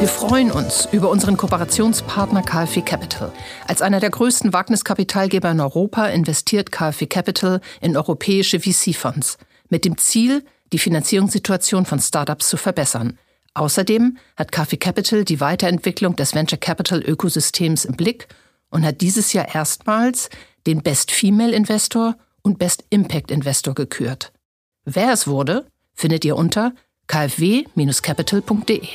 Wir freuen uns über unseren Kooperationspartner KfW Capital. Als einer der größten Wagniskapitalgeber in Europa investiert KfW Capital in europäische VC-Fonds mit dem Ziel, die Finanzierungssituation von Startups zu verbessern. Außerdem hat KfW Capital die Weiterentwicklung des Venture Capital Ökosystems im Blick und hat dieses Jahr erstmals den Best Female Investor und Best Impact Investor gekürt. Wer es wurde, findet ihr unter kfw-capital.de.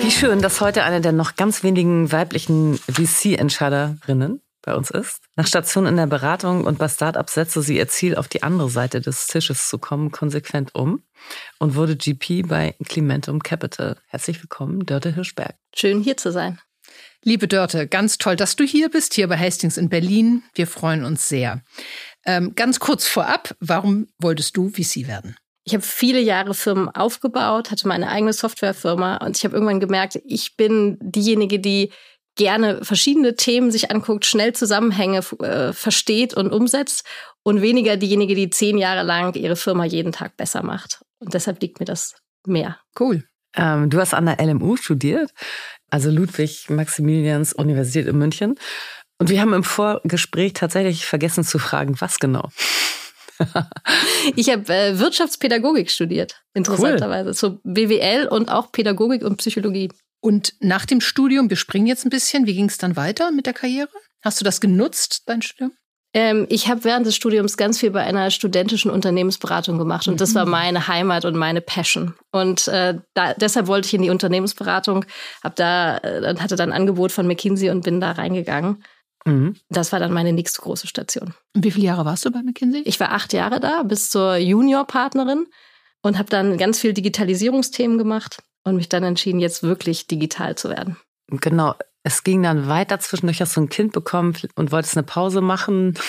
Wie schön, dass heute eine der noch ganz wenigen weiblichen VC-Entscheiderinnen bei uns ist. Nach Stationen in der Beratung und bei Startups setzte sie ihr Ziel, auf die andere Seite des Tisches zu kommen, konsequent um und wurde GP bei Clementum Capital. Herzlich willkommen, Dörte Hirschberg. Schön hier zu sein. Liebe Dörte, ganz toll, dass du hier bist, hier bei Hastings in Berlin. Wir freuen uns sehr. Ähm, ganz kurz vorab, warum wolltest du VC werden? Ich habe viele Jahre Firmen aufgebaut, hatte meine eigene Softwarefirma und ich habe irgendwann gemerkt, ich bin diejenige, die gerne verschiedene Themen sich anguckt, schnell Zusammenhänge äh, versteht und umsetzt und weniger diejenige, die zehn Jahre lang ihre Firma jeden Tag besser macht. Und deshalb liegt mir das mehr. Cool. Ähm, du hast an der LMU studiert, also Ludwig-Maximilians Universität in München. Und wir haben im Vorgespräch tatsächlich vergessen zu fragen, was genau. ich habe äh, Wirtschaftspädagogik studiert, interessanterweise. Cool. So BWL und auch Pädagogik und Psychologie. Und nach dem Studium, wir springen jetzt ein bisschen, wie ging es dann weiter mit der Karriere? Hast du das genutzt, dein Studium? Ähm, ich habe während des Studiums ganz viel bei einer studentischen Unternehmensberatung gemacht und mhm. das war mhm. meine Heimat und meine Passion. Und äh, da, deshalb wollte ich in die Unternehmensberatung, hab da, äh, hatte dann ein Angebot von McKinsey und bin da reingegangen. Mhm. Das war dann meine nächste große Station. Und wie viele Jahre warst du bei McKinsey? Ich war acht Jahre da, bis zur Juniorpartnerin und habe dann ganz viel Digitalisierungsthemen gemacht und mich dann entschieden, jetzt wirklich digital zu werden. Genau. Es ging dann weiter. Zwischendurch hast du ein Kind bekommen und wolltest eine Pause machen.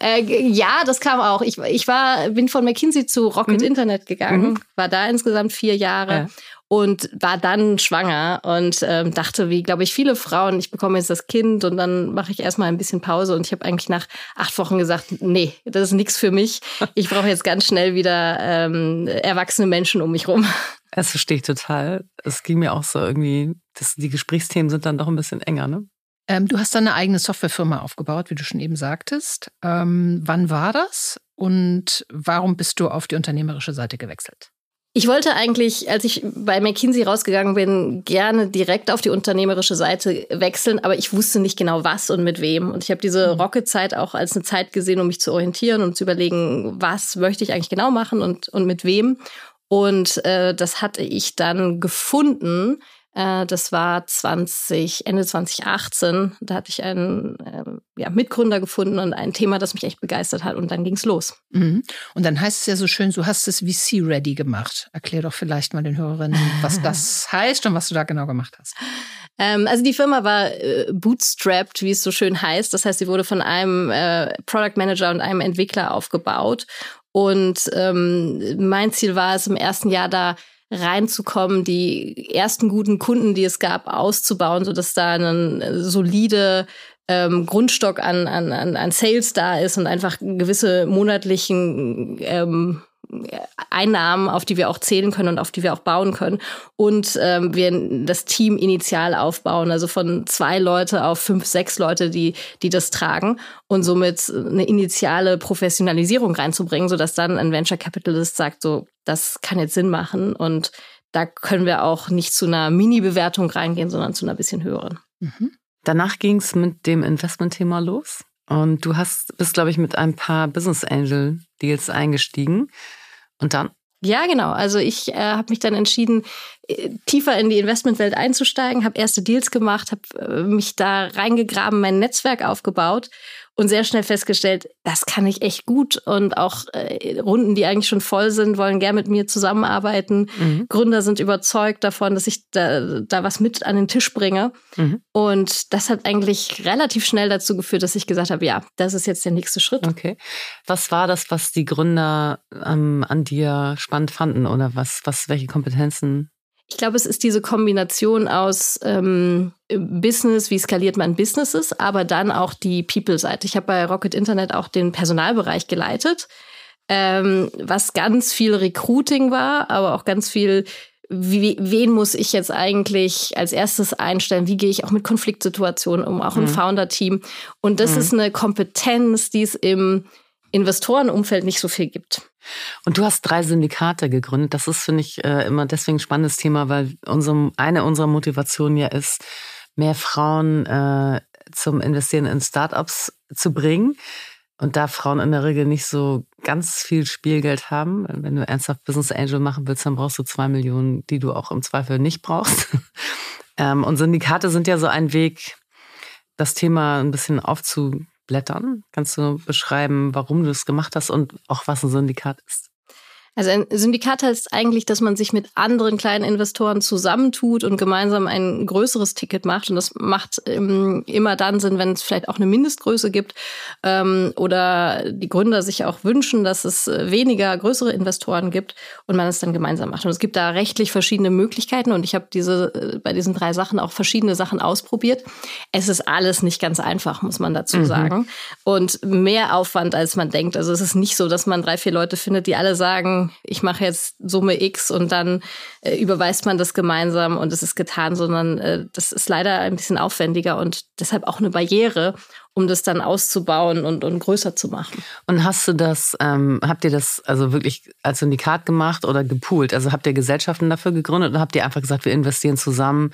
Äh, ja, das kam auch. Ich, ich war, bin von McKinsey zu Rocket mhm. Internet gegangen, mhm. war da insgesamt vier Jahre ja und war dann schwanger und ähm, dachte, wie glaube ich viele Frauen, ich bekomme jetzt das Kind und dann mache ich erstmal ein bisschen Pause und ich habe eigentlich nach acht Wochen gesagt, nee, das ist nichts für mich. Ich brauche jetzt ganz schnell wieder ähm, erwachsene Menschen um mich rum. Das verstehe ich total. Es ging mir auch so irgendwie, dass die Gesprächsthemen sind dann doch ein bisschen enger, ne? Ähm, du hast deine eigene Softwarefirma aufgebaut, wie du schon eben sagtest. Ähm, wann war das und warum bist du auf die unternehmerische Seite gewechselt? Ich wollte eigentlich, als ich bei McKinsey rausgegangen bin, gerne direkt auf die unternehmerische Seite wechseln, aber ich wusste nicht genau was und mit wem. Und ich habe diese mhm. Rocket-Zeit auch als eine Zeit gesehen, um mich zu orientieren und zu überlegen, was möchte ich eigentlich genau machen und, und mit wem. Und äh, das hatte ich dann gefunden äh, das war 20, Ende 2018. Da hatte ich einen äh, ja, Mitgründer gefunden und ein Thema, das mich echt begeistert hat. Und dann ging es los. Mhm. Und dann heißt es ja so schön, du hast es VC-ready gemacht. Erklär doch vielleicht mal den Hörerinnen, was das heißt und was du da genau gemacht hast. Ähm, also die Firma war äh, bootstrapped, wie es so schön heißt. Das heißt, sie wurde von einem äh, Product Manager und einem Entwickler aufgebaut. Und ähm, mein Ziel war es im ersten Jahr da reinzukommen, die ersten guten Kunden, die es gab, auszubauen, sodass da ein äh, solide ähm, Grundstock an, an, an Sales da ist und einfach gewisse monatlichen ähm, Einnahmen, auf die wir auch zählen können und auf die wir auch bauen können. Und ähm, wir das Team initial aufbauen, also von zwei Leute auf fünf, sechs Leute, die, die das tragen und somit eine initiale Professionalisierung reinzubringen, sodass dann ein Venture Capitalist sagt, so, das kann jetzt Sinn machen und da können wir auch nicht zu einer Mini-Bewertung reingehen, sondern zu einer bisschen höheren. Mhm. Danach ging es mit dem Investment-Thema los. Und du hast, bist, glaube ich, mit ein paar Business Angel Deals eingestiegen. Und dann? Ja, genau. Also ich äh, habe mich dann entschieden, äh, tiefer in die Investmentwelt einzusteigen, habe erste Deals gemacht, habe äh, mich da reingegraben, mein Netzwerk aufgebaut und sehr schnell festgestellt, das kann ich echt gut. Und auch äh, Runden, die eigentlich schon voll sind, wollen gern mit mir zusammenarbeiten. Mhm. Gründer sind überzeugt davon, dass ich da, da was mit an den Tisch bringe. Mhm. Und das hat eigentlich relativ schnell dazu geführt, dass ich gesagt habe, ja, das ist jetzt der nächste Schritt. Okay. Was war das, was die Gründer ähm, an dir spannend fanden oder was, was, welche Kompetenzen ich glaube, es ist diese Kombination aus ähm, Business, wie skaliert man Businesses, aber dann auch die People-Seite. Ich habe bei Rocket Internet auch den Personalbereich geleitet, ähm, was ganz viel Recruiting war, aber auch ganz viel wie, wen muss ich jetzt eigentlich als erstes einstellen? Wie gehe ich auch mit Konfliktsituationen um, auch im mhm. Founder-Team? Und das mhm. ist eine Kompetenz, die es im Investorenumfeld nicht so viel gibt. Und du hast drei Syndikate gegründet. Das ist, finde ich, äh, immer deswegen ein spannendes Thema, weil unsere, eine unserer Motivationen ja ist, mehr Frauen äh, zum Investieren in Startups zu bringen. Und da Frauen in der Regel nicht so ganz viel Spielgeld haben, wenn du ernsthaft Business Angel machen willst, dann brauchst du zwei Millionen, die du auch im Zweifel nicht brauchst. ähm, und Syndikate sind ja so ein Weg, das Thema ein bisschen aufzublättern. Kannst du beschreiben, warum du es gemacht hast und auch was ein Syndikat ist? Also ein Syndikat heißt eigentlich, dass man sich mit anderen kleinen Investoren zusammentut und gemeinsam ein größeres Ticket macht. Und das macht ähm, immer dann Sinn, wenn es vielleicht auch eine Mindestgröße gibt ähm, oder die Gründer sich auch wünschen, dass es äh, weniger größere Investoren gibt und man es dann gemeinsam macht. Und es gibt da rechtlich verschiedene Möglichkeiten und ich habe diese äh, bei diesen drei Sachen auch verschiedene Sachen ausprobiert. Es ist alles nicht ganz einfach, muss man dazu mhm. sagen. Und mehr Aufwand, als man denkt. Also es ist nicht so, dass man drei, vier Leute findet, die alle sagen, ich mache jetzt Summe X und dann äh, überweist man das gemeinsam und es ist getan, sondern äh, das ist leider ein bisschen aufwendiger und deshalb auch eine Barriere, um das dann auszubauen und, und größer zu machen. Und hast du das, ähm, habt ihr das also wirklich als Syndikat gemacht oder gepoolt? Also habt ihr Gesellschaften dafür gegründet oder habt ihr einfach gesagt, wir investieren zusammen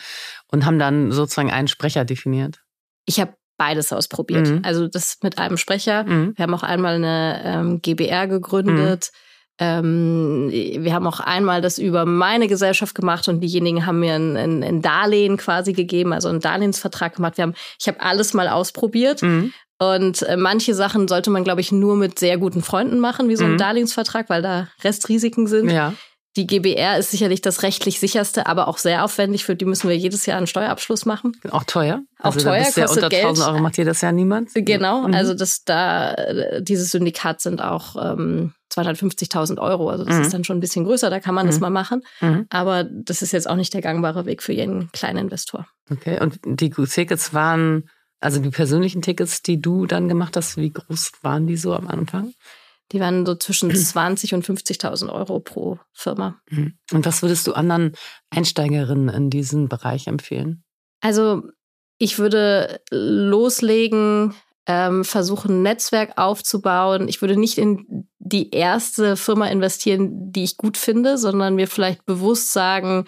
und haben dann sozusagen einen Sprecher definiert? Ich habe beides ausprobiert. Mhm. Also das mit einem Sprecher. Mhm. Wir haben auch einmal eine ähm, GBR gegründet. Mhm ähm, wir haben auch einmal das über meine Gesellschaft gemacht und diejenigen haben mir ein, ein, ein Darlehen quasi gegeben, also einen Darlehensvertrag gemacht. Wir haben, ich habe alles mal ausprobiert. Mhm. Und äh, manche Sachen sollte man, glaube ich, nur mit sehr guten Freunden machen, wie so ein mhm. Darlehensvertrag, weil da Restrisiken sind. Ja. Die GBR ist sicherlich das rechtlich sicherste, aber auch sehr aufwendig. Für die müssen wir jedes Jahr einen Steuerabschluss machen. Auch teuer? Auch also teuer, kostet unter Geld. 1000 Euro macht jedes Jahr niemand? Genau, mhm. also das da, äh, dieses Syndikat sind auch ähm, 250.000 Euro. Also das mhm. ist dann schon ein bisschen größer, da kann man mhm. das mal machen. Mhm. Aber das ist jetzt auch nicht der gangbare Weg für jeden kleinen Investor. Okay, und die Tickets waren, also die persönlichen Tickets, die du dann gemacht hast, wie groß waren die so am Anfang? Die waren so zwischen 20 und 50.000 Euro pro Firma. Mhm. Und was würdest du anderen Einsteigerinnen in diesen Bereich empfehlen? Also ich würde loslegen ähm, versuchen, ein Netzwerk aufzubauen. Ich würde nicht in die erste Firma investieren, die ich gut finde, sondern mir vielleicht bewusst sagen,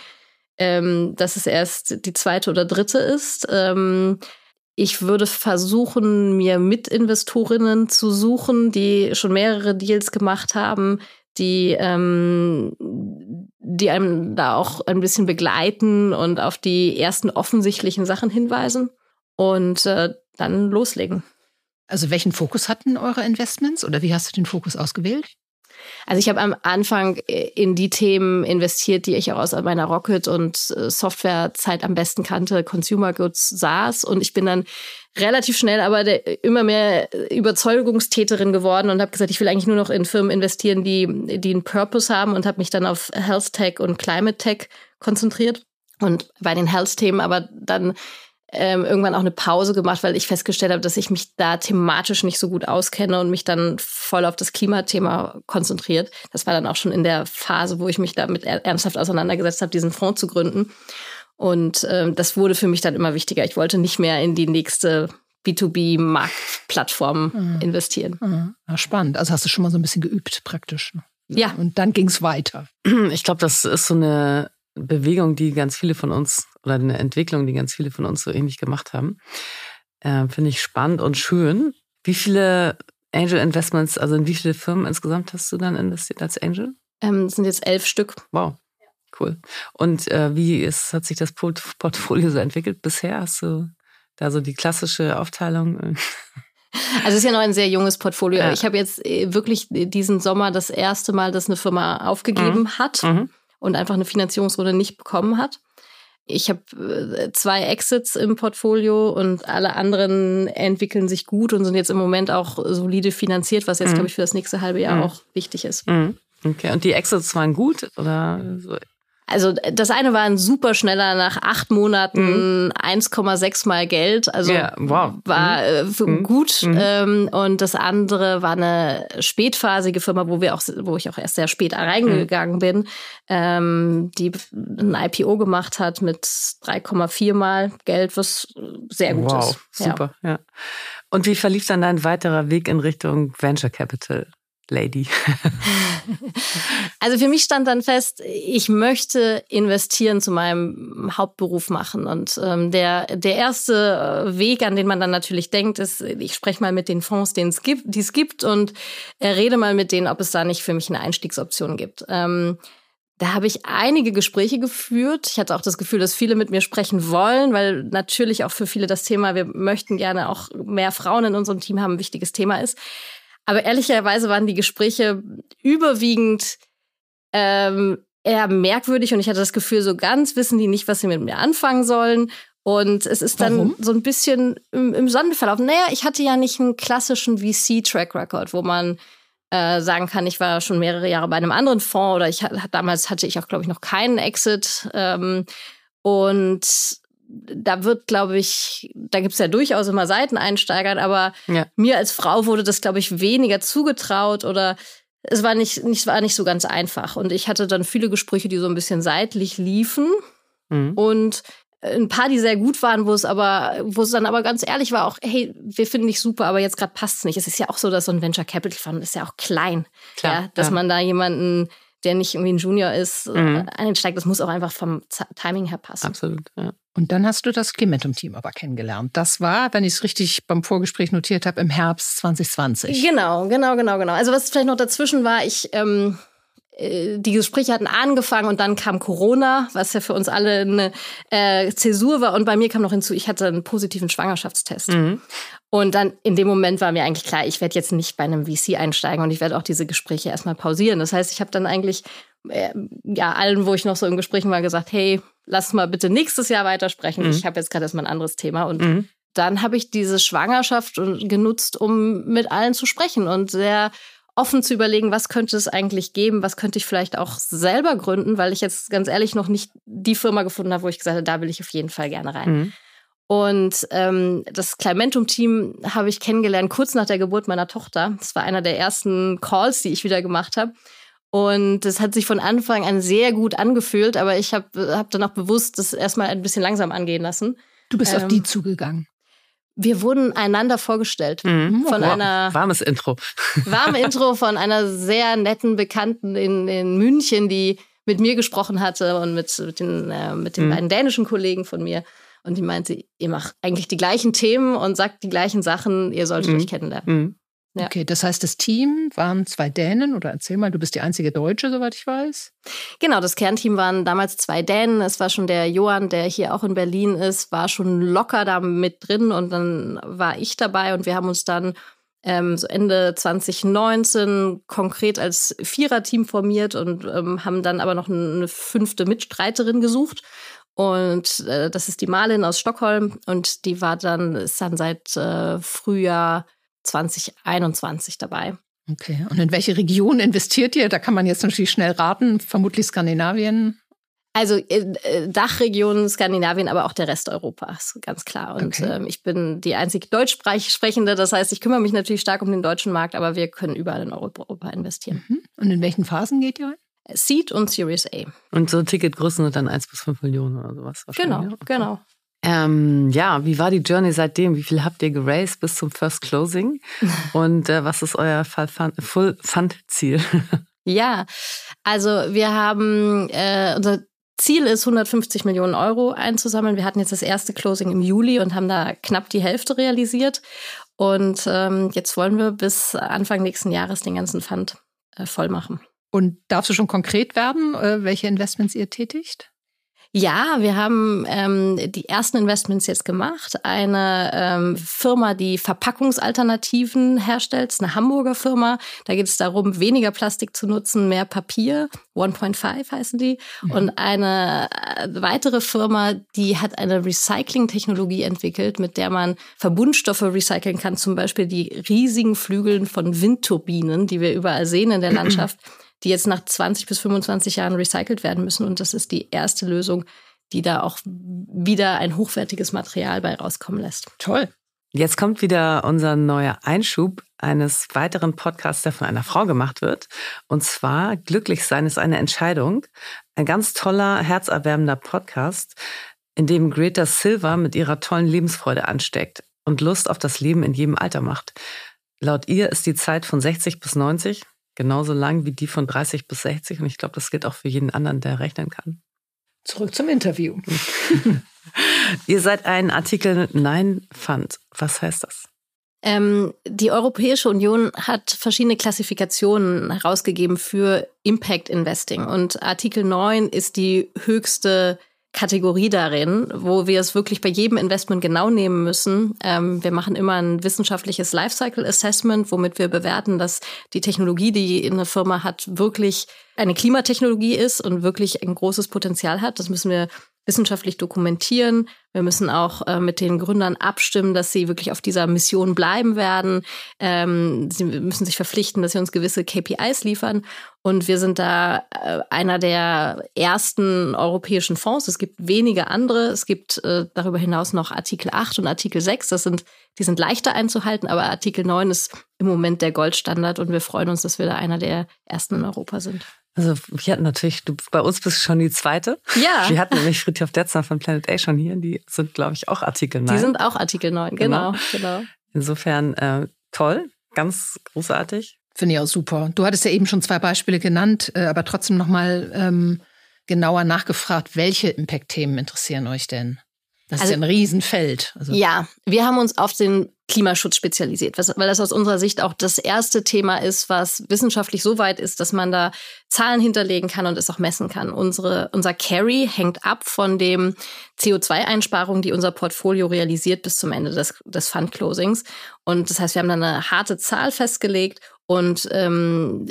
ähm, dass es erst die zweite oder dritte ist. Ähm, ich würde versuchen, mir Mitinvestorinnen zu suchen, die schon mehrere Deals gemacht haben, die, ähm, die einem da auch ein bisschen begleiten und auf die ersten offensichtlichen Sachen hinweisen und äh, dann loslegen. Also welchen Fokus hatten eure Investments oder wie hast du den Fokus ausgewählt? Also ich habe am Anfang äh, in die Themen investiert, die ich auch aus meiner Rocket- und äh, Softwarezeit am besten kannte, Consumer Goods, SaaS. Und ich bin dann relativ schnell aber der, immer mehr Überzeugungstäterin geworden und habe gesagt, ich will eigentlich nur noch in Firmen investieren, die, die einen Purpose haben und habe mich dann auf Health Tech und Climate Tech konzentriert. Und bei den Health-Themen aber dann ähm, irgendwann auch eine Pause gemacht, weil ich festgestellt habe, dass ich mich da thematisch nicht so gut auskenne und mich dann voll auf das Klimathema konzentriert. Das war dann auch schon in der Phase, wo ich mich damit ernsthaft auseinandergesetzt habe, diesen Fonds zu gründen. Und ähm, das wurde für mich dann immer wichtiger. Ich wollte nicht mehr in die nächste B2B-Marktplattform mhm. investieren. Mhm. Ja, spannend. Also hast du schon mal so ein bisschen geübt praktisch. Ja. Und dann ging es weiter. Ich glaube, das ist so eine Bewegung, die ganz viele von uns oder eine Entwicklung, die ganz viele von uns so ähnlich gemacht haben. Äh, Finde ich spannend und schön. Wie viele Angel Investments, also in wie viele Firmen insgesamt hast du dann investiert als Angel? Ähm, sind jetzt elf Stück. Wow. Cool. Und äh, wie ist, hat sich das Portfolio so entwickelt bisher? Hast du da so die klassische Aufteilung? Also es ist ja noch ein sehr junges Portfolio. Ja. Ich habe jetzt äh, wirklich diesen Sommer das erste Mal, dass eine Firma aufgegeben mhm. hat mhm. und einfach eine Finanzierungsrunde nicht bekommen hat. Ich habe äh, zwei Exits im Portfolio und alle anderen entwickeln sich gut und sind jetzt im Moment auch solide finanziert, was jetzt, mhm. glaube ich, für das nächste halbe Jahr mhm. auch wichtig ist. Mhm. Okay, und die Exits waren gut oder so also das eine war ein super schneller nach acht Monaten mhm. 1,6 mal Geld. Also ja, wow. war äh, mhm. gut. Mhm. Ähm, und das andere war eine spätphasige Firma, wo wir auch, wo ich auch erst sehr spät reingegangen mhm. bin, ähm, die ein IPO gemacht hat mit 3,4 mal Geld, was sehr gut wow, ist. Super, ja. ja. Und wie verlief dann dein weiterer Weg in Richtung Venture Capital? Lady? also für mich stand dann fest, ich möchte investieren zu meinem Hauptberuf machen. Und ähm, der, der erste äh, Weg, an den man dann natürlich denkt, ist, ich spreche mal mit den Fonds, die es gibt, die es gibt und äh, rede mal mit denen, ob es da nicht für mich eine Einstiegsoption gibt. Ähm, da habe ich einige Gespräche geführt. Ich hatte auch das Gefühl, dass viele mit mir sprechen wollen, weil natürlich auch für viele das Thema, wir möchten gerne auch mehr Frauen in unserem Team haben, ein wichtiges Thema ist. Aber ehrlicherweise waren die Gespräche überwiegend ähm, eher merkwürdig und ich hatte das Gefühl, so ganz wissen die nicht, was sie mit mir anfangen sollen. Und es ist dann Warum? so ein bisschen im, im Sande verlaufen. Naja, ich hatte ja nicht einen klassischen VC-Track Record, wo man äh, sagen kann, ich war schon mehrere Jahre bei einem anderen Fonds oder ich damals hatte ich auch, glaube ich, noch keinen Exit. Ähm, und da wird, glaube ich, da gibt es ja durchaus immer Seiteneinsteigern, aber ja. mir als Frau wurde das, glaube ich, weniger zugetraut oder es war nicht, nicht, war nicht so ganz einfach. Und ich hatte dann viele Gespräche, die so ein bisschen seitlich liefen mhm. und ein paar, die sehr gut waren, wo es aber, wo es dann aber ganz ehrlich war, auch, hey, wir finden dich super, aber jetzt gerade passt es nicht. Es ist ja auch so, dass so ein Venture Capital Fund ist ja auch klein, Klar, ja, dass ja. man da jemanden der nicht irgendwie ein Junior ist, mhm. einsteigt. Das muss auch einfach vom Timing her passen. Absolut, ja. Und dann hast du das Clementum-Team aber kennengelernt. Das war, wenn ich es richtig beim Vorgespräch notiert habe, im Herbst 2020. Genau, genau, genau, genau. Also was vielleicht noch dazwischen war, ich ähm, äh, die Gespräche hatten angefangen und dann kam Corona, was ja für uns alle eine äh, Zäsur war. Und bei mir kam noch hinzu, ich hatte einen positiven Schwangerschaftstest. Mhm. Und dann in dem Moment war mir eigentlich klar, ich werde jetzt nicht bei einem VC einsteigen und ich werde auch diese Gespräche erstmal pausieren. Das heißt, ich habe dann eigentlich äh, ja allen, wo ich noch so in Gesprächen war, gesagt, hey, lass mal bitte nächstes Jahr weitersprechen. Mhm. Ich habe jetzt gerade erstmal ein anderes Thema und mhm. dann habe ich diese Schwangerschaft genutzt, um mit allen zu sprechen und sehr offen zu überlegen, was könnte es eigentlich geben, was könnte ich vielleicht auch selber gründen, weil ich jetzt ganz ehrlich noch nicht die Firma gefunden habe, wo ich gesagt habe, da will ich auf jeden Fall gerne rein. Mhm. Und ähm, das Climentum-Team habe ich kennengelernt kurz nach der Geburt meiner Tochter. Das war einer der ersten Calls, die ich wieder gemacht habe. Und es hat sich von Anfang an sehr gut angefühlt, aber ich habe hab dann auch bewusst das erstmal ein bisschen langsam angehen lassen. Du bist ähm, auf die zugegangen. Wir wurden einander vorgestellt mhm. von wow. einer warmes Intro. Warme Intro von einer sehr netten Bekannten in, in München, die mit mir gesprochen hatte und mit, mit den, äh, mit den mhm. beiden dänischen Kollegen von mir. Und die meinte, ihr macht eigentlich die gleichen Themen und sagt die gleichen Sachen, ihr solltet mhm. euch kennenlernen. Mhm. Ja. Okay, das heißt, das Team waren zwei Dänen oder erzähl mal, du bist die einzige Deutsche, soweit ich weiß. Genau, das Kernteam waren damals zwei Dänen. Es war schon der Johann, der hier auch in Berlin ist, war schon locker da mit drin und dann war ich dabei und wir haben uns dann ähm, so Ende 2019 konkret als Viererteam formiert und ähm, haben dann aber noch eine fünfte Mitstreiterin gesucht. Und äh, das ist die Malin aus Stockholm und die war dann, ist dann seit äh, Frühjahr 2021 dabei. Okay, und in welche Region investiert ihr? Da kann man jetzt natürlich schnell raten, vermutlich Skandinavien. Also äh, Dachregion Skandinavien, aber auch der Rest Europas, ganz klar. Und okay. ähm, ich bin die einzig Deutschsprechende, das heißt, ich kümmere mich natürlich stark um den deutschen Markt, aber wir können überall in Europa investieren. Mhm. Und in welchen Phasen geht ihr? Seed und Series A. Und so Ticketgrößen sind dann 1 bis 5 Millionen oder sowas Genau, okay. genau. Ähm, ja, wie war die Journey seitdem? Wie viel habt ihr geraced bis zum First Closing? Und äh, was ist euer Full Fund Ziel? ja, also wir haben äh, unser Ziel ist 150 Millionen Euro einzusammeln. Wir hatten jetzt das erste Closing im Juli und haben da knapp die Hälfte realisiert. Und ähm, jetzt wollen wir bis Anfang nächsten Jahres den ganzen Fund äh, voll machen. Und darfst du schon konkret werden, äh, welche Investments ihr tätigt? Ja, wir haben ähm, die ersten Investments jetzt gemacht. Eine ähm, Firma, die Verpackungsalternativen herstellt, ist eine Hamburger Firma. Da geht es darum, weniger Plastik zu nutzen, mehr Papier. 1.5 heißen die. Mhm. Und eine äh, weitere Firma, die hat eine Recycling-Technologie entwickelt, mit der man Verbundstoffe recyceln kann. Zum Beispiel die riesigen Flügeln von Windturbinen, die wir überall sehen in der Landschaft die jetzt nach 20 bis 25 Jahren recycelt werden müssen. Und das ist die erste Lösung, die da auch wieder ein hochwertiges Material bei rauskommen lässt. Toll. Jetzt kommt wieder unser neuer Einschub eines weiteren Podcasts, der von einer Frau gemacht wird. Und zwar Glücklich sein ist eine Entscheidung. Ein ganz toller, herzerwärmender Podcast, in dem Greta Silva mit ihrer tollen Lebensfreude ansteckt und Lust auf das Leben in jedem Alter macht. Laut ihr ist die Zeit von 60 bis 90 genauso lang wie die von 30 bis 60. Und ich glaube, das gilt auch für jeden anderen, der rechnen kann. Zurück zum Interview. Ihr seid ein Artikel 9 Fund. Was heißt das? Ähm, die Europäische Union hat verschiedene Klassifikationen herausgegeben für Impact Investing. Und Artikel 9 ist die höchste Kategorie darin, wo wir es wirklich bei jedem Investment genau nehmen müssen. Ähm, wir machen immer ein wissenschaftliches Lifecycle Assessment, womit wir bewerten, dass die Technologie, die eine Firma hat, wirklich eine Klimatechnologie ist und wirklich ein großes Potenzial hat. Das müssen wir wissenschaftlich dokumentieren. Wir müssen auch äh, mit den Gründern abstimmen, dass sie wirklich auf dieser Mission bleiben werden. Ähm, sie müssen sich verpflichten, dass sie uns gewisse KPIs liefern. Und wir sind da äh, einer der ersten europäischen Fonds. Es gibt wenige andere. Es gibt äh, darüber hinaus noch Artikel 8 und Artikel 6. Das sind, die sind leichter einzuhalten, aber Artikel 9 ist im Moment der Goldstandard und wir freuen uns, dass wir da einer der ersten in Europa sind. Also wir hatten natürlich, du bei uns bist schon die zweite. Ja. Wir hatten nämlich Fritjof Detzner von Planet A schon hier. Die sind, glaube ich, auch Artikel 9. Die sind auch Artikel 9, genau. genau. genau. Insofern äh, toll, ganz großartig. Finde ich auch super. Du hattest ja eben schon zwei Beispiele genannt, äh, aber trotzdem nochmal ähm, genauer nachgefragt, welche Impact-Themen interessieren euch denn? Das also, ist ja ein Riesenfeld. Also. Ja, wir haben uns auf den Klimaschutz spezialisiert, weil das aus unserer Sicht auch das erste Thema ist, was wissenschaftlich so weit ist, dass man da Zahlen hinterlegen kann und es auch messen kann. Unsere, unser Carry hängt ab von dem CO2-Einsparungen, die unser Portfolio realisiert bis zum Ende des, des Fund-Closings. Und das heißt, wir haben da eine harte Zahl festgelegt und ähm,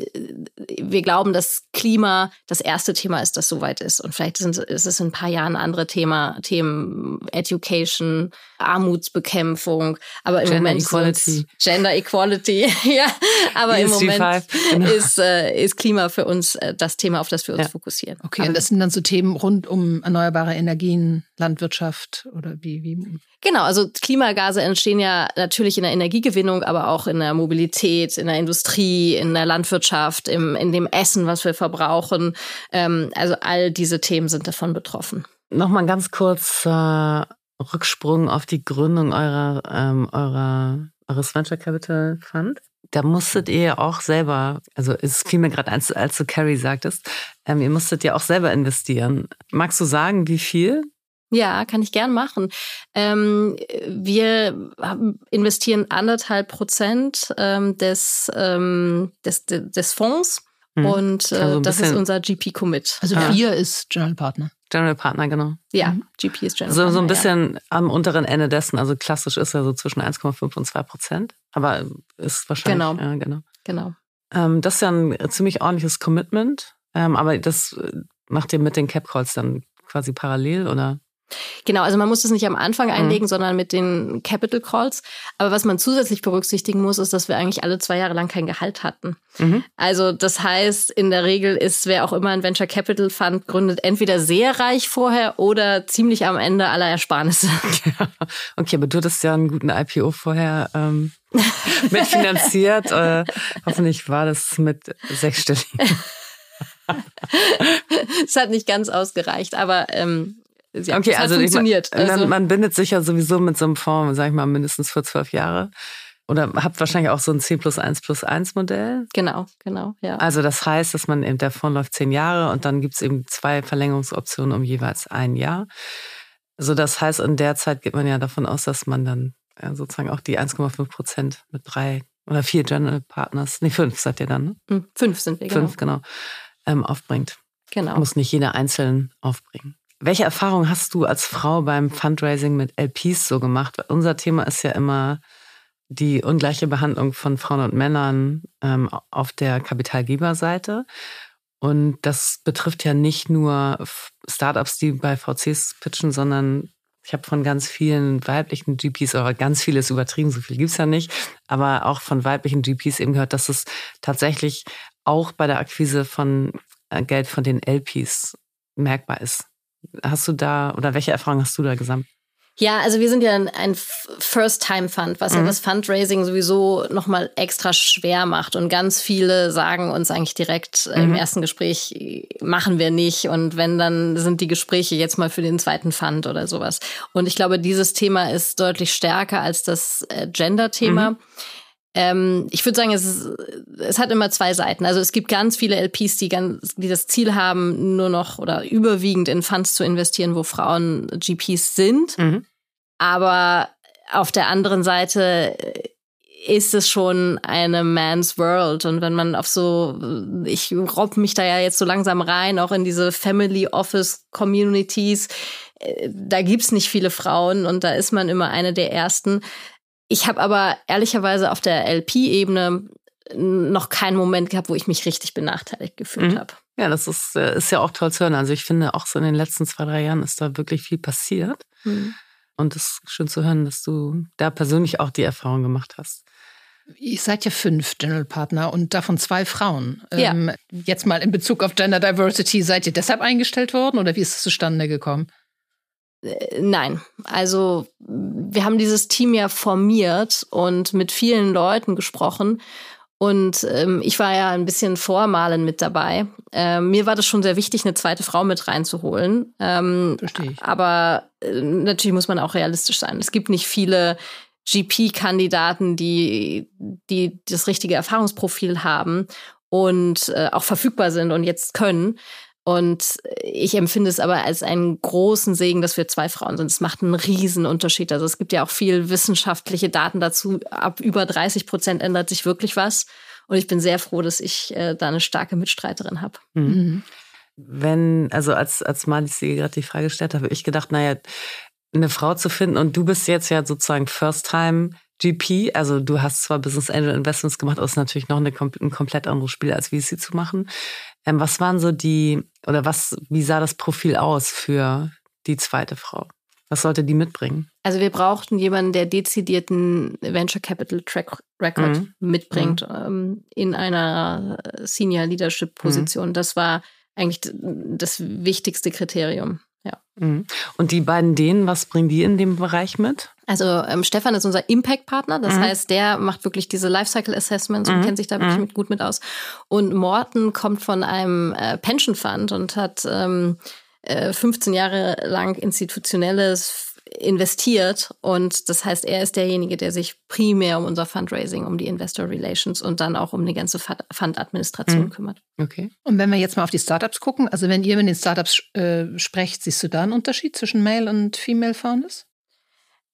wir glauben, dass Klima das erste Thema ist, das soweit ist. Und vielleicht sind, ist es in ein paar Jahren andere Thema, Themen Education, Armutsbekämpfung. Aber im Gender Moment Equality. Gender Equality, ja. Aber im e Moment genau. ist, äh, ist Klima für uns äh, das Thema, auf das wir uns ja. fokussieren. Okay, und das sind dann so Themen rund um erneuerbare Energien, Landwirtschaft oder wie, wie? Genau, also Klimagase entstehen ja natürlich in der Energiegewinnung, aber auch in der Mobilität, in der Industrie, in der Landwirtschaft, im, in dem Essen, was wir verbrauchen. Ähm, also all diese Themen sind davon betroffen. Nochmal ganz kurz äh, Rücksprung auf die Gründung eurer, ähm, eurer, eures Venture Capital Fund. Da musstet ihr ja auch selber, also es fiel mir gerade als, als du Carrie sagtest, ähm, ihr musstet ja auch selber investieren. Magst du sagen, wie viel? Ja, kann ich gern machen. Ähm, wir investieren anderthalb Prozent ähm, des, ähm, des, des Fonds hm. und äh, also das ist unser GP-Commit. Also ja. vier ist General Partner. General Partner, genau. Ja, mhm. GP ist General so, Partner. So ein bisschen ja. am unteren Ende dessen. Also klassisch ist er so zwischen 1,5 und 2 Prozent. Aber ist wahrscheinlich. Genau. Ja, genau. genau. Ähm, das ist ja ein ziemlich ordentliches Commitment. Ähm, aber das äh, macht ihr mit den Cap Calls dann quasi parallel oder? Genau, also man muss es nicht am Anfang mhm. einlegen, mhm. sondern mit den Capital Calls. Aber was man zusätzlich berücksichtigen muss, ist, dass wir eigentlich alle zwei Jahre lang kein Gehalt hatten. Mhm. Also das heißt, in der Regel ist, wer auch immer ein Venture Capital Fund gründet, entweder sehr reich vorher oder ziemlich am Ende aller Ersparnisse. Ja. Okay, aber du hattest ja einen guten IPO vorher ähm, mitfinanziert. äh, hoffentlich war das mit sechsstellig. Es hat nicht ganz ausgereicht, aber ähm, Sie okay, also funktioniert. Ich, also man, bindet sich ja sowieso mit so einem Fonds, sag ich mal, mindestens für zwölf Jahre. Oder habt wahrscheinlich auch so ein 10 plus 1 plus 1 Modell. Genau, genau, ja. Also das heißt, dass man eben, der Fonds läuft zehn Jahre und dann gibt es eben zwei Verlängerungsoptionen um jeweils ein Jahr. So, das heißt, in der Zeit geht man ja davon aus, dass man dann sozusagen auch die 1,5 Prozent mit drei oder vier General Partners, nee, fünf seid ihr dann, ne? Hm, fünf sind wir, genau. Fünf, genau, ähm, aufbringt. Genau. Muss nicht jeder einzeln aufbringen. Welche Erfahrung hast du als Frau beim Fundraising mit LPs so gemacht? Unser Thema ist ja immer die ungleiche Behandlung von Frauen und Männern ähm, auf der Kapitalgeberseite. Und das betrifft ja nicht nur Startups, die bei VCs pitchen, sondern ich habe von ganz vielen weiblichen GPs, oder ganz vieles übertrieben, so viel gibt's ja nicht, aber auch von weiblichen GPs eben gehört, dass es tatsächlich auch bei der Akquise von äh, Geld von den LPs merkbar ist. Hast du da, oder welche Erfahrungen hast du da gesammelt? Ja, also wir sind ja ein First-Time-Fund, was mhm. ja das Fundraising sowieso nochmal extra schwer macht. Und ganz viele sagen uns eigentlich direkt mhm. im ersten Gespräch, machen wir nicht. Und wenn, dann sind die Gespräche jetzt mal für den zweiten Fund oder sowas. Und ich glaube, dieses Thema ist deutlich stärker als das äh, Gender-Thema. Mhm. Ähm, ich würde sagen, es, ist, es hat immer zwei Seiten. Also es gibt ganz viele LPs, die, ganz, die das Ziel haben, nur noch oder überwiegend in Funds zu investieren, wo Frauen GPs sind. Mhm. Aber auf der anderen Seite ist es schon eine Man's World. Und wenn man auf so, ich robb mich da ja jetzt so langsam rein, auch in diese Family Office Communities, äh, da gibt's nicht viele Frauen und da ist man immer eine der ersten. Ich habe aber ehrlicherweise auf der LP-Ebene noch keinen Moment gehabt, wo ich mich richtig benachteiligt gefühlt mhm. habe. Ja, das ist, äh, ist ja auch toll zu hören. Also ich finde, auch so in den letzten zwei, drei Jahren ist da wirklich viel passiert. Mhm. Und es ist schön zu hören, dass du da persönlich auch die Erfahrung gemacht hast. Ihr seid ja fünf General Partner und davon zwei Frauen. Ja. Ähm, jetzt mal in Bezug auf Gender Diversity, seid ihr deshalb eingestellt worden oder wie ist es zustande gekommen? Äh, nein, also wir haben dieses Team ja formiert und mit vielen Leuten gesprochen. Und ähm, ich war ja ein bisschen vormalen mit dabei. Ähm, mir war das schon sehr wichtig, eine zweite Frau mit reinzuholen. Ähm, Verstehe ich. Aber äh, natürlich muss man auch realistisch sein. Es gibt nicht viele GP-Kandidaten, die, die das richtige Erfahrungsprofil haben und äh, auch verfügbar sind und jetzt können. Und ich empfinde es aber als einen großen Segen, dass wir zwei Frauen sind. Es macht einen riesen Unterschied. Also es gibt ja auch viel wissenschaftliche Daten dazu. Ab über 30 Prozent ändert sich wirklich was. Und ich bin sehr froh, dass ich äh, da eine starke Mitstreiterin habe. Mhm. mhm. Wenn, also als, als Marlies dir gerade die Frage gestellt habe, ich gedacht, naja, eine Frau zu finden und du bist jetzt ja sozusagen First Time GP, also du hast zwar Business Angel Investments gemacht, aber es ist natürlich noch eine, ein komplett anderes Spiel als VC zu machen. Ähm, was waren so die, oder was, wie sah das Profil aus für die zweite Frau? Was sollte die mitbringen? Also wir brauchten jemanden, der dezidierten Venture Capital Track Record mhm. mitbringt mhm. Ähm, in einer Senior Leadership Position. Mhm. Das war eigentlich das wichtigste Kriterium. Ja. Mhm. Und die beiden denen, was bringen die in dem Bereich mit? Also ähm, Stefan ist unser Impact-Partner, das mhm. heißt, der macht wirklich diese Lifecycle-Assessments und mhm. kennt sich da wirklich mhm. mit, gut mit aus. Und Morten kommt von einem äh, Pension Fund und hat ähm, äh, 15 Jahre lang institutionelles investiert und das heißt, er ist derjenige, der sich primär um unser Fundraising, um die Investor Relations und dann auch um die ganze Fundadministration mhm. kümmert. Okay. Und wenn wir jetzt mal auf die Startups gucken, also wenn ihr mit den Startups äh, sprecht, siehst du da einen Unterschied zwischen Male und Female Founders?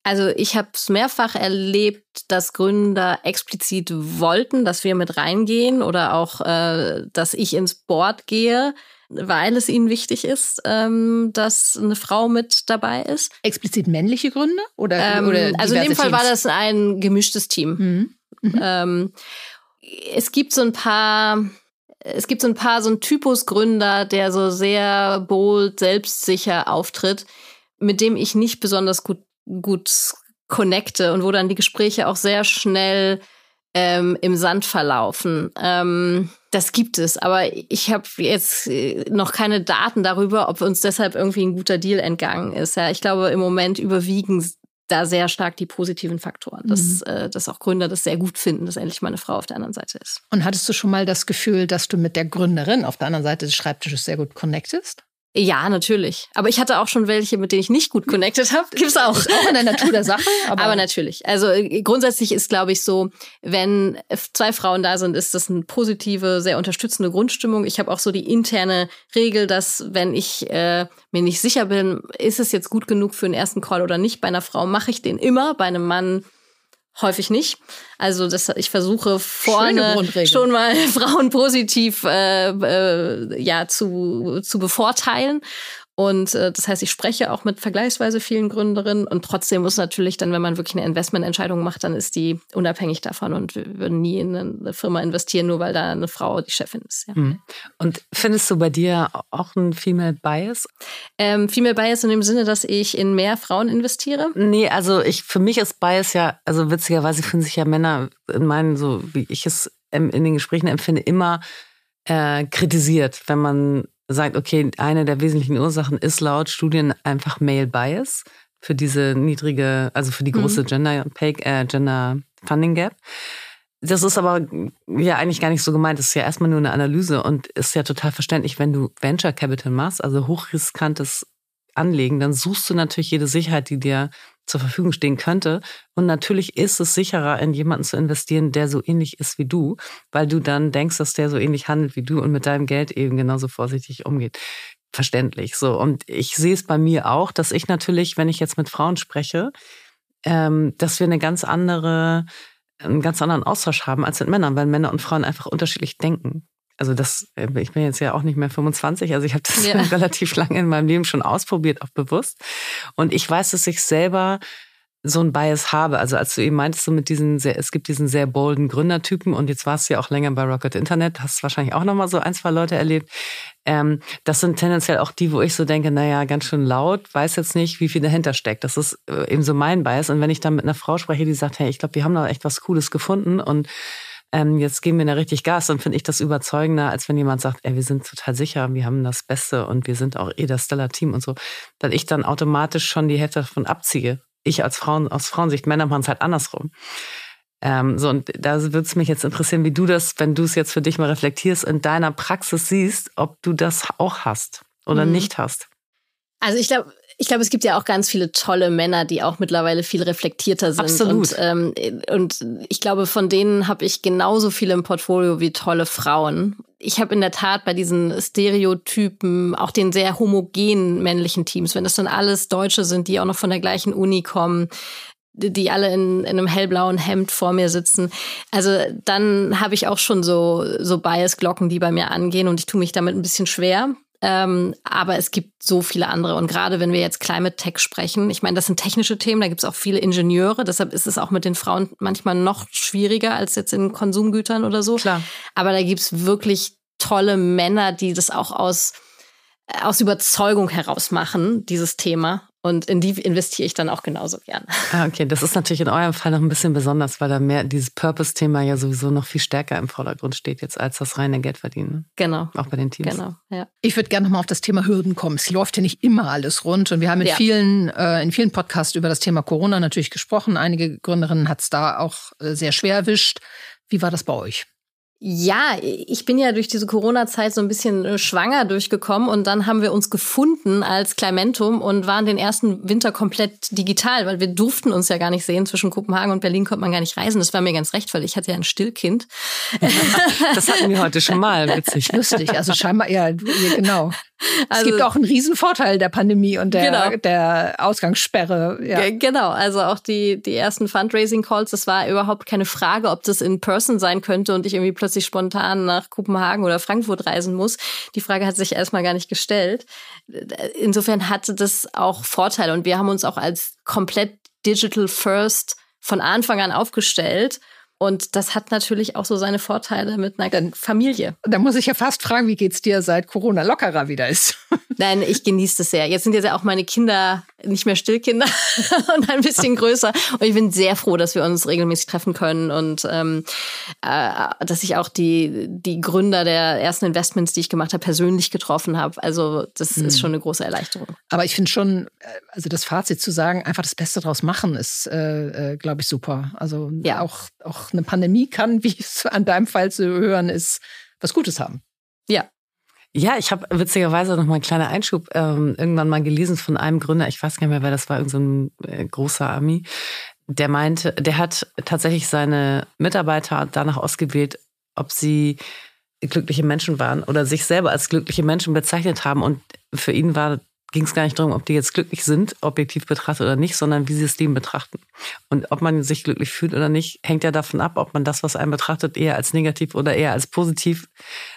Also ich habe es mehrfach erlebt, dass Gründer explizit wollten, dass wir mit reingehen oder auch, äh, dass ich ins Board gehe, weil es ihnen wichtig ist, ähm, dass eine Frau mit dabei ist. Explizit männliche Gründe oder, ähm, oder also in dem Fall Teams? war das ein gemischtes Team. Mhm. Mhm. Ähm, es gibt so ein paar es gibt so ein paar so ein Typus Gründer, der so sehr bold, selbstsicher auftritt, mit dem ich nicht besonders gut gut connecte und wo dann die Gespräche auch sehr schnell ähm, im Sand verlaufen. Ähm, das gibt es, aber ich habe jetzt äh, noch keine Daten darüber, ob uns deshalb irgendwie ein guter Deal entgangen ist. Ja, ich glaube, im Moment überwiegen da sehr stark die positiven Faktoren, dass, mhm. äh, dass auch Gründer das sehr gut finden, dass endlich mal eine Frau auf der anderen Seite ist. Und hattest du schon mal das Gefühl, dass du mit der Gründerin auf der anderen Seite des Schreibtisches sehr gut connectest? Ja, natürlich. Aber ich hatte auch schon welche, mit denen ich nicht gut connected habe. Gibt's auch. Ist auch in der Natur der Sache. Aber, aber natürlich. Also äh, grundsätzlich ist, glaube ich, so, wenn zwei Frauen da sind, ist das eine positive, sehr unterstützende Grundstimmung. Ich habe auch so die interne Regel, dass wenn ich äh, mir nicht sicher bin, ist es jetzt gut genug für einen ersten Call oder nicht, bei einer Frau mache ich den immer, bei einem Mann häufig nicht. Also das, ich versuche vorne schon mal Frauen positiv äh, äh, ja zu, zu bevorteilen und äh, das heißt, ich spreche auch mit vergleichsweise vielen Gründerinnen und trotzdem muss natürlich dann, wenn man wirklich eine Investmententscheidung macht, dann ist die unabhängig davon und wir würden nie in eine Firma investieren, nur weil da eine Frau die Chefin ist. Ja. Mhm. Und findest du bei dir auch ein Female Bias? Ähm, Female Bias in dem Sinne, dass ich in mehr Frauen investiere? Nee, also ich für mich ist Bias ja, also witzigerweise finden sich ja Männer in meinen, so wie ich es in den Gesprächen empfinde, immer äh, kritisiert, wenn man sagt, okay, eine der wesentlichen Ursachen ist laut Studien einfach Male Bias für diese niedrige, also für die mhm. große mhm. Gender, Pay, äh, Gender Funding Gap. Das ist aber ja eigentlich gar nicht so gemeint. Das ist ja erstmal nur eine Analyse und ist ja total verständlich, wenn du Venture Capital machst, also hochriskantes Anlegen, dann suchst du natürlich jede Sicherheit, die dir zur Verfügung stehen könnte. Und natürlich ist es sicherer, in jemanden zu investieren, der so ähnlich ist wie du, weil du dann denkst, dass der so ähnlich handelt wie du und mit deinem Geld eben genauso vorsichtig umgeht. Verständlich. So. Und ich sehe es bei mir auch, dass ich natürlich, wenn ich jetzt mit Frauen spreche, ähm, dass wir eine ganz andere, einen ganz anderen Austausch haben als mit Männern, weil Männer und Frauen einfach unterschiedlich denken also das, äh, ich bin jetzt ja auch nicht mehr 25, also ich habe das ja. relativ lange in meinem Leben schon ausprobiert, auch bewusst. Und ich weiß, dass ich selber so ein Bias habe. Also als du eben meintest, so mit diesen sehr, es gibt diesen sehr bolden Gründertypen und jetzt warst du ja auch länger bei Rocket Internet, hast wahrscheinlich auch nochmal so ein, zwei Leute erlebt. Ähm, das sind tendenziell auch die, wo ich so denke, naja, ganz schön laut, weiß jetzt nicht, wie viel dahinter steckt. Das ist äh, eben so mein Bias. Und wenn ich dann mit einer Frau spreche, die sagt, hey, ich glaube, wir haben da echt was Cooles gefunden und ähm, jetzt geben wir da richtig Gas, dann finde ich das überzeugender, als wenn jemand sagt, ey, wir sind total sicher, wir haben das Beste und wir sind auch eh das Stellar-Team und so, dass ich dann automatisch schon die Hälfte davon abziehe. Ich als Frauen, aus Frauensicht, Männer machen es halt andersrum. Ähm, so, und da würde es mich jetzt interessieren, wie du das, wenn du es jetzt für dich mal reflektierst, in deiner Praxis siehst, ob du das auch hast oder mhm. nicht hast. Also ich glaube, ich glaube, es gibt ja auch ganz viele tolle Männer, die auch mittlerweile viel reflektierter sind. Absolut. Und, ähm, und ich glaube, von denen habe ich genauso viele im Portfolio wie tolle Frauen. Ich habe in der Tat bei diesen Stereotypen, auch den sehr homogenen männlichen Teams, wenn das dann alles Deutsche sind, die auch noch von der gleichen Uni kommen, die alle in, in einem hellblauen Hemd vor mir sitzen. Also dann habe ich auch schon so, so Bias-Glocken, die bei mir angehen und ich tue mich damit ein bisschen schwer. Ähm, aber es gibt so viele andere. Und gerade wenn wir jetzt Climate Tech sprechen, ich meine, das sind technische Themen, da gibt es auch viele Ingenieure, deshalb ist es auch mit den Frauen manchmal noch schwieriger als jetzt in Konsumgütern oder so. Klar. Aber da gibt es wirklich tolle Männer, die das auch aus, aus Überzeugung heraus machen, dieses Thema. Und in die investiere ich dann auch genauso gern. Ah, okay. Das ist natürlich in eurem Fall noch ein bisschen besonders, weil da mehr dieses Purpose-Thema ja sowieso noch viel stärker im Vordergrund steht jetzt als das reine Geldverdienen. Genau. Auch bei den Teams. Genau, ja. Ich würde gerne nochmal auf das Thema Hürden kommen. Es läuft ja nicht immer alles rund. Und wir haben in, ja. vielen, äh, in vielen Podcasts über das Thema Corona natürlich gesprochen. Einige Gründerinnen hat es da auch äh, sehr schwer erwischt. Wie war das bei euch? Ja, ich bin ja durch diese Corona-Zeit so ein bisschen äh, schwanger durchgekommen und dann haben wir uns gefunden als Climentum und waren den ersten Winter komplett digital, weil wir durften uns ja gar nicht sehen. Zwischen Kopenhagen und Berlin konnte man gar nicht reisen. Das war mir ganz recht, weil ich hatte ja ein Stillkind. Das hatten wir heute schon mal, witzig. Lustig, also scheinbar, ja, genau. Also, es gibt auch einen riesen Vorteil der Pandemie und der, genau. der Ausgangssperre. Ja. Genau, also auch die, die ersten Fundraising-Calls, das war überhaupt keine Frage, ob das in Person sein könnte und ich irgendwie plötzlich spontan nach Kopenhagen oder Frankfurt reisen muss. Die Frage hat sich erstmal gar nicht gestellt. Insofern hatte das auch Vorteile und wir haben uns auch als komplett digital first von Anfang an aufgestellt und das hat natürlich auch so seine Vorteile mit einer Familie. Da muss ich ja fast fragen, wie geht's dir, seit Corona lockerer wieder ist? Nein, ich genieße das sehr. Jetzt sind ja auch meine Kinder nicht mehr Stillkinder und ein bisschen größer. Und ich bin sehr froh, dass wir uns regelmäßig treffen können und ähm, äh, dass ich auch die, die Gründer der ersten Investments, die ich gemacht habe, persönlich getroffen habe. Also das hm. ist schon eine große Erleichterung. Aber ich finde schon, äh, also das Fazit zu sagen, einfach das Beste draus machen, ist, äh, äh, glaube ich, super. Also ja. auch, auch eine Pandemie kann, wie es an deinem Fall zu hören ist, was Gutes haben. Ja. Ja, ich habe witzigerweise noch mal einen kleinen Einschub ähm, irgendwann mal gelesen von einem Gründer, ich weiß gar nicht mehr, wer das war, irgendein so äh, großer Ami, der meinte, der hat tatsächlich seine Mitarbeiter danach ausgewählt, ob sie glückliche Menschen waren oder sich selber als glückliche Menschen bezeichnet haben. Und für ihn war ging es gar nicht darum, ob die jetzt glücklich sind, objektiv betrachtet oder nicht, sondern wie sie das Leben betrachten. Und ob man sich glücklich fühlt oder nicht, hängt ja davon ab, ob man das, was einen betrachtet, eher als negativ oder eher als positiv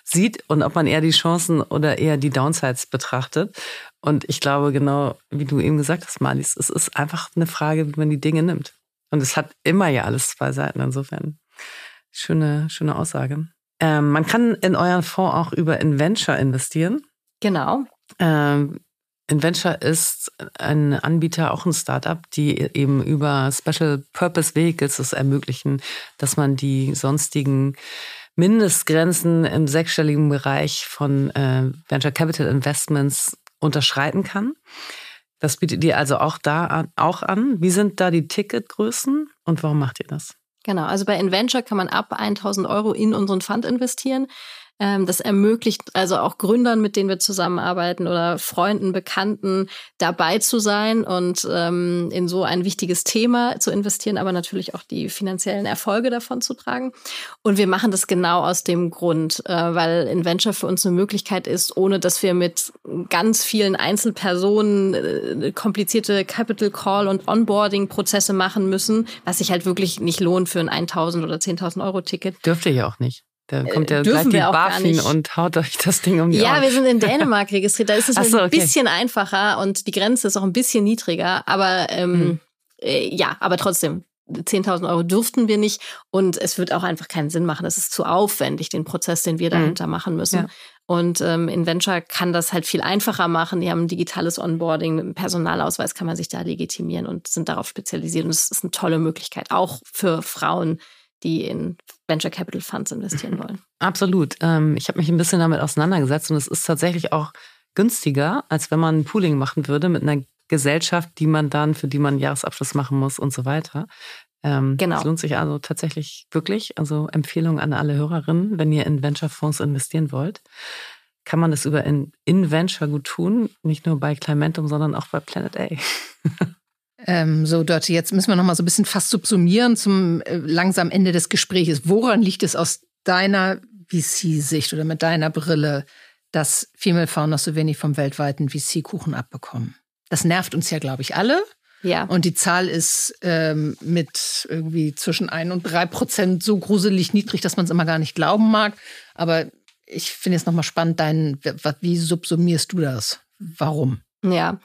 sieht und ob man eher die Chancen oder eher die Downsides betrachtet. Und ich glaube, genau wie du eben gesagt hast, Marlies, es ist einfach eine Frage, wie man die Dinge nimmt. Und es hat immer ja alles zwei Seiten. Insofern schöne, schöne Aussage. Ähm, man kann in euren Fonds auch über Inventure investieren. Genau. Ähm, Inventure ist ein Anbieter, auch ein Startup, die eben über Special Purpose Vehicles es ermöglichen, dass man die sonstigen Mindestgrenzen im sechsstelligen Bereich von äh, Venture Capital Investments unterschreiten kann. Das bietet ihr also auch da an, auch an. Wie sind da die Ticketgrößen und warum macht ihr das? Genau, also bei Inventure kann man ab 1000 Euro in unseren Fund investieren. Ähm, das ermöglicht also auch Gründern, mit denen wir zusammenarbeiten oder Freunden, Bekannten dabei zu sein und ähm, in so ein wichtiges Thema zu investieren, aber natürlich auch die finanziellen Erfolge davon zu tragen. Und wir machen das genau aus dem Grund, äh, weil Inventure für uns eine Möglichkeit ist, ohne dass wir mit ganz vielen Einzelpersonen äh, komplizierte Capital Call und Onboarding-Prozesse machen müssen, was sich halt wirklich nicht lohnt für ein 1000 oder 10.000 Euro Ticket. Dürfte ja auch nicht. Da Äh, kommt ja gleich die BaFin und haut euch das Ding um die Ja, Ohren. wir sind in Dänemark registriert. Da ist es so, ein okay. bisschen einfacher und die Grenze ist auch ein bisschen niedriger. Aber ähm, Mhm. äh, ja, aber trotzdem. 10.000 Euro dürften wir nicht und es wird auch einfach keinen Sinn machen. Es ist zu aufwendig, den Prozess, den wir Mhm. dahinter machen müssen. Ja. Und ähm, Inventure kann das halt viel einfacher machen. Die haben ein digitales Onboarding, mit einem Personalausweis kann man sich da legitimieren und sind darauf spezialisiert. Und es ist eine tolle Möglichkeit, auch für Frauen, die in Venture Capital Funds investieren wollen. Absolut. Ähm, ich habe mich ein bisschen damit auseinandergesetzt und es ist tatsächlich auch günstiger, als wenn man ein Pooling machen würde mit einer Gesellschaft, die man dann, für die man einen Jahresabschluss machen muss und so weiter. Ähm, Genau. Es lohnt sich also tatsächlich wirklich. Also Empfehlung an alle Hörerinnen, wenn ihr in Venture-Fonds investieren wollt, kann man das über in, in Venture gut tun. Nicht nur bei Climentum, sondern auch bei Planet A. Ähm, so, Dörte, jetzt müssen wir noch mal so ein bisschen fast subsumieren zum äh, langsam Ende des Gesprächs. Woran liegt es aus deiner VC-Sicht oder mit deiner Brille, dass Female Founders so wenig vom weltweiten VC-Kuchen abbekommen? Das nervt uns ja, glaube ich, alle. Ja. Und die Zahl ist ähm, mit irgendwie zwischen ein und drei Prozent so gruselig niedrig, dass man es immer gar nicht glauben mag. Aber ich finde es nochmal spannend, dein, wie subsumierst du das? Warum? Ja.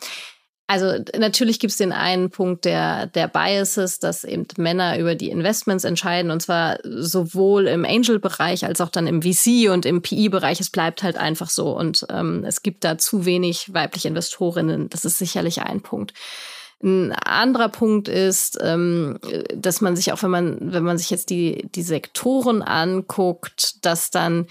Also natürlich gibt es den einen Punkt der, der Biases, dass eben Männer über die Investments entscheiden und zwar sowohl im Angel-Bereich als auch dann im VC und im PI-Bereich. Es bleibt halt einfach so und ähm, es gibt da zu wenig weibliche Investorinnen. Das ist sicherlich ein Punkt. Ein anderer Punkt ist, ähm, dass man sich auch, wenn man, wenn man sich jetzt die, die Sektoren anguckt, dass dann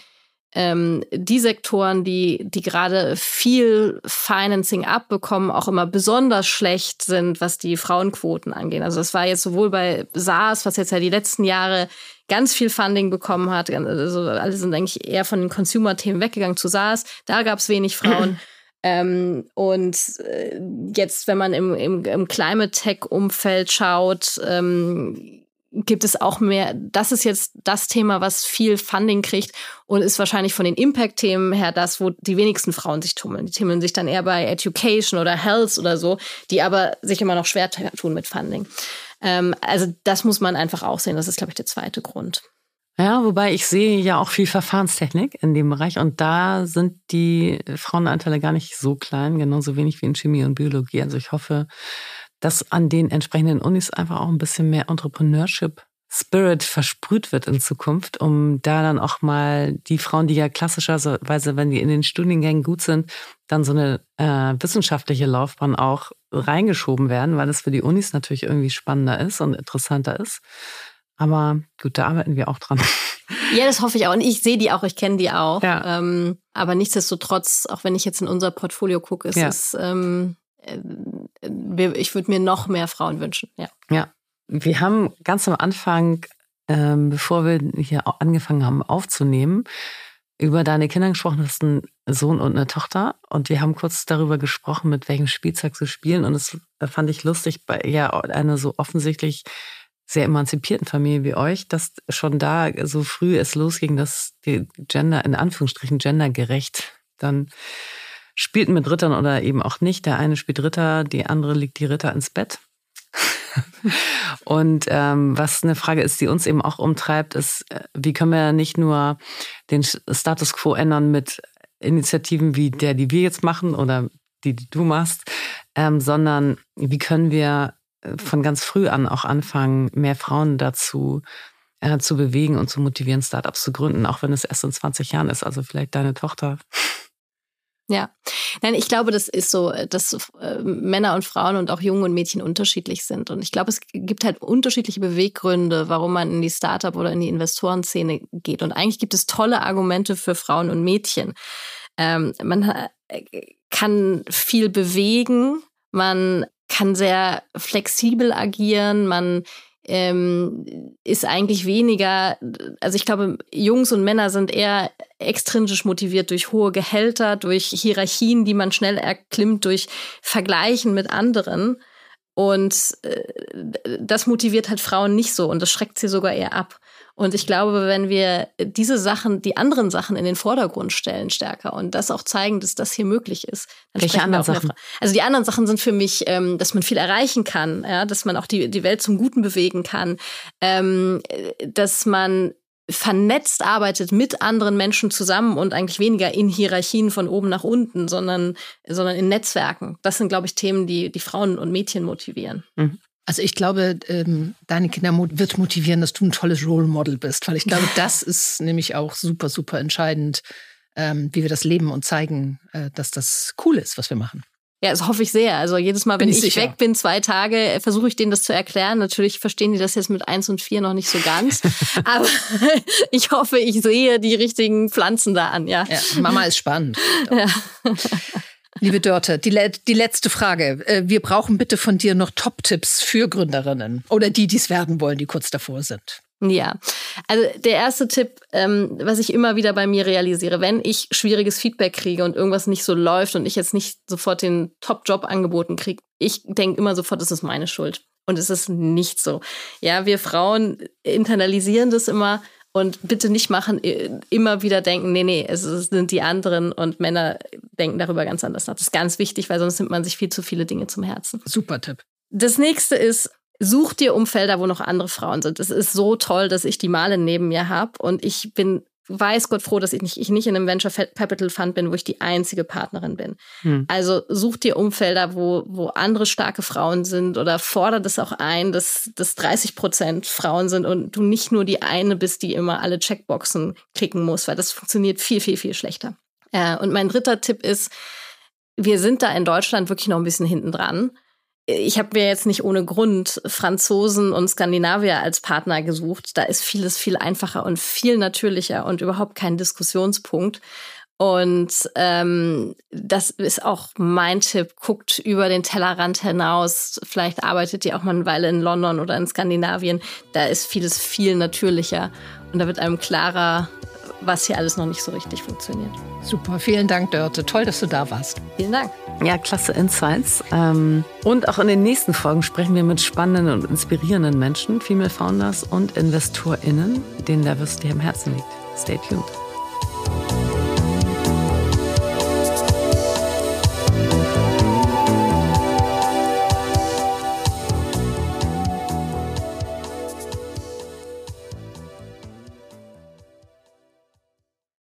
ähm, die Sektoren, die, die gerade viel Financing abbekommen, auch immer besonders schlecht sind, was die Frauenquoten angeht. Also das war jetzt sowohl bei SARS, was jetzt ja die letzten Jahre ganz viel Funding bekommen hat. Also alle sind eigentlich eher von den Consumer-Themen weggegangen zu SARS. Da gab es wenig Frauen. Ähm, und äh, jetzt, wenn man im, im, im Climate Tech-Umfeld schaut, ähm, gibt es auch mehr, das ist jetzt das Thema, was viel Funding kriegt und ist wahrscheinlich von den Impact-Themen her das, wo die wenigsten Frauen sich tummeln. Die tummeln sich dann eher bei Education oder Health oder so, die aber sich immer noch schwer tun mit Funding. Ähm, also das muss man einfach auch sehen. Das ist, glaube ich, der zweite Grund. Ja, wobei ich sehe ja auch viel Verfahrenstechnik in dem Bereich und da sind die Frauenanteile gar nicht so klein, genauso wenig wie in Chemie und Biologie. Also ich hoffe, dass an den entsprechenden Unis einfach auch ein bisschen mehr Entrepreneurship Spirit versprüht wird in Zukunft, um da dann auch mal die Frauen, die ja klassischerweise, wenn die in den Studiengängen gut sind, dann so eine äh, wissenschaftliche Laufbahn auch reingeschoben werden, weil es für die Unis natürlich irgendwie spannender ist und interessanter ist. Aber gut, da arbeiten wir auch dran. Ja, das hoffe ich auch. Und ich sehe die auch, ich kenne die auch. Ja. Ähm, aber nichtsdestotrotz, auch wenn ich jetzt in unser Portfolio gucke, ist Ja. es, ähm, äh, ich würde mir noch mehr Frauen wünschen. Ja. Ja, wir haben ganz am Anfang, ähm, bevor wir hier angefangen haben aufzunehmen, über deine Kinder gesprochen. Du hast einen Sohn und eine Tochter. Und wir haben kurz darüber gesprochen, mit welchem Spielzeug sie spielen. Und es fand ich lustig, bei ja einer so offensichtlich sehr emanzipierten Familie wie euch, dass schon da so früh es losging, dass die Gender, in Anführungsstrichen gendergerecht dann spielt mit Rittern oder eben auch nicht. Der eine spielt Ritter, die andere legt die Ritter ins Bett. Und ähm, was eine Frage ist, die uns eben auch umtreibt, ist, äh, wie können wir nicht nur den Status quo ändern mit Initiativen wie der, die wir jetzt machen oder die, die du machst, ähm, sondern wie können wir äh, von ganz früh an auch anfangen, mehr Frauen dazu äh, zu bewegen und zu motivieren, Startups zu gründen, auch wenn es erst in 20 Jahren ist. Also vielleicht deine Tochter ja, nein, ich glaube, das ist so, dass äh, Männer und Frauen und auch Jungen und Mädchen unterschiedlich sind. Und ich glaube, es gibt halt unterschiedliche Beweggründe, warum man in die Startup oder in die Investorenszene geht. Und eigentlich gibt es tolle Argumente für Frauen und Mädchen. Ähm, man äh, kann viel bewegen, man kann sehr flexibel agieren, man ähm, ist eigentlich weniger, also ich glaube, Jungs und Männer sind eher extrinsisch motiviert durch hohe Gehälter, durch Hierarchien, die man schnell erklimmt, durch Vergleichen mit anderen. Und äh, das motiviert halt Frauen nicht so und das schreckt sie sogar eher ab. Und ich glaube, wenn wir diese Sachen, die anderen Sachen in den Vordergrund stellen stärker und das auch zeigen, dass das hier möglich ist, dann Welche anderen Sachen? Also die anderen Sachen sind für mich, ähm, dass man viel erreichen kann, ja, dass man auch die, die Welt zum Guten bewegen kann, ähm, dass man vernetzt arbeitet mit anderen Menschen zusammen und eigentlich weniger in Hierarchien von oben nach unten, sondern, sondern in Netzwerken. Das sind, glaube ich, Themen, die, die Frauen und Mädchen motivieren. Mhm. Also ich glaube, ähm, deine Kinder wird motivieren, dass du ein tolles Role Model bist, weil ich glaube, das ist nämlich auch super, super entscheidend, ähm, wie wir das leben und zeigen, äh, dass das cool ist, was wir machen. Ja, das hoffe ich sehr. Also jedes Mal, wenn bin ich, ich weg bin, zwei Tage, äh, versuche ich denen das zu erklären. Natürlich verstehen die das jetzt mit eins und vier noch nicht so ganz. aber ich hoffe, ich sehe die richtigen Pflanzen da an, ja. ja Mama ist spannend. Ja. Liebe Dörte, die, die letzte Frage. Äh, wir brauchen bitte von dir noch Top-Tipps für Gründerinnen oder die, die es werden wollen, die kurz davor sind. Ja, also der erste Tipp, ähm, was ich immer wieder bei mir realisiere, wenn ich schwieriges Feedback kriege und irgendwas nicht so läuft und ich jetzt nicht sofort den Top-Job angeboten kriege, ich denke immer sofort, es ist meine Schuld. Und es ist nicht so. Ja, wir Frauen internalisieren das immer und bitte nicht machen, immer wieder denken, nee, nee, es sind die anderen und Männer denken darüber ganz anders nach. Das ist ganz wichtig, weil sonst nimmt man sich viel zu viele Dinge zum Herzen. Super Tipp. Das nächste ist, such dir Umfelder, wo noch andere Frauen sind. Es ist so toll, dass ich die Male neben mir habe und ich bin weiß Gott froh, dass ich nicht, ich nicht in einem Venture Capital Fund bin, wo ich die einzige Partnerin bin. Hm. Also such dir Umfelder, wo, wo andere starke Frauen sind oder fordere das auch ein, dass, dass 30 Prozent Frauen sind und du nicht nur die eine bist, die immer alle Checkboxen klicken muss, weil das funktioniert viel, viel, viel schlechter. Äh, und mein dritter Tipp ist, wir sind da in Deutschland wirklich noch ein bisschen hinten dran ich habe mir jetzt nicht ohne Grund Franzosen und Skandinavier als Partner gesucht. Da ist vieles viel einfacher und viel natürlicher und überhaupt kein Diskussionspunkt. Und ähm, das ist auch mein Tipp. Guckt über den Tellerrand hinaus. Vielleicht arbeitet ihr auch mal eine Weile in London oder in Skandinavien. Da ist vieles viel natürlicher und da wird einem klarer, was hier alles noch nicht so richtig funktioniert. Super, vielen Dank, Dörte. Toll, dass du da warst. Vielen Dank. Ja, klasse Insights. Ähm, und auch in den nächsten Folgen sprechen wir mit spannenden und inspirierenden Menschen, Female Founders und InvestorInnen, denen dir am Herzen liegt. Stay tuned.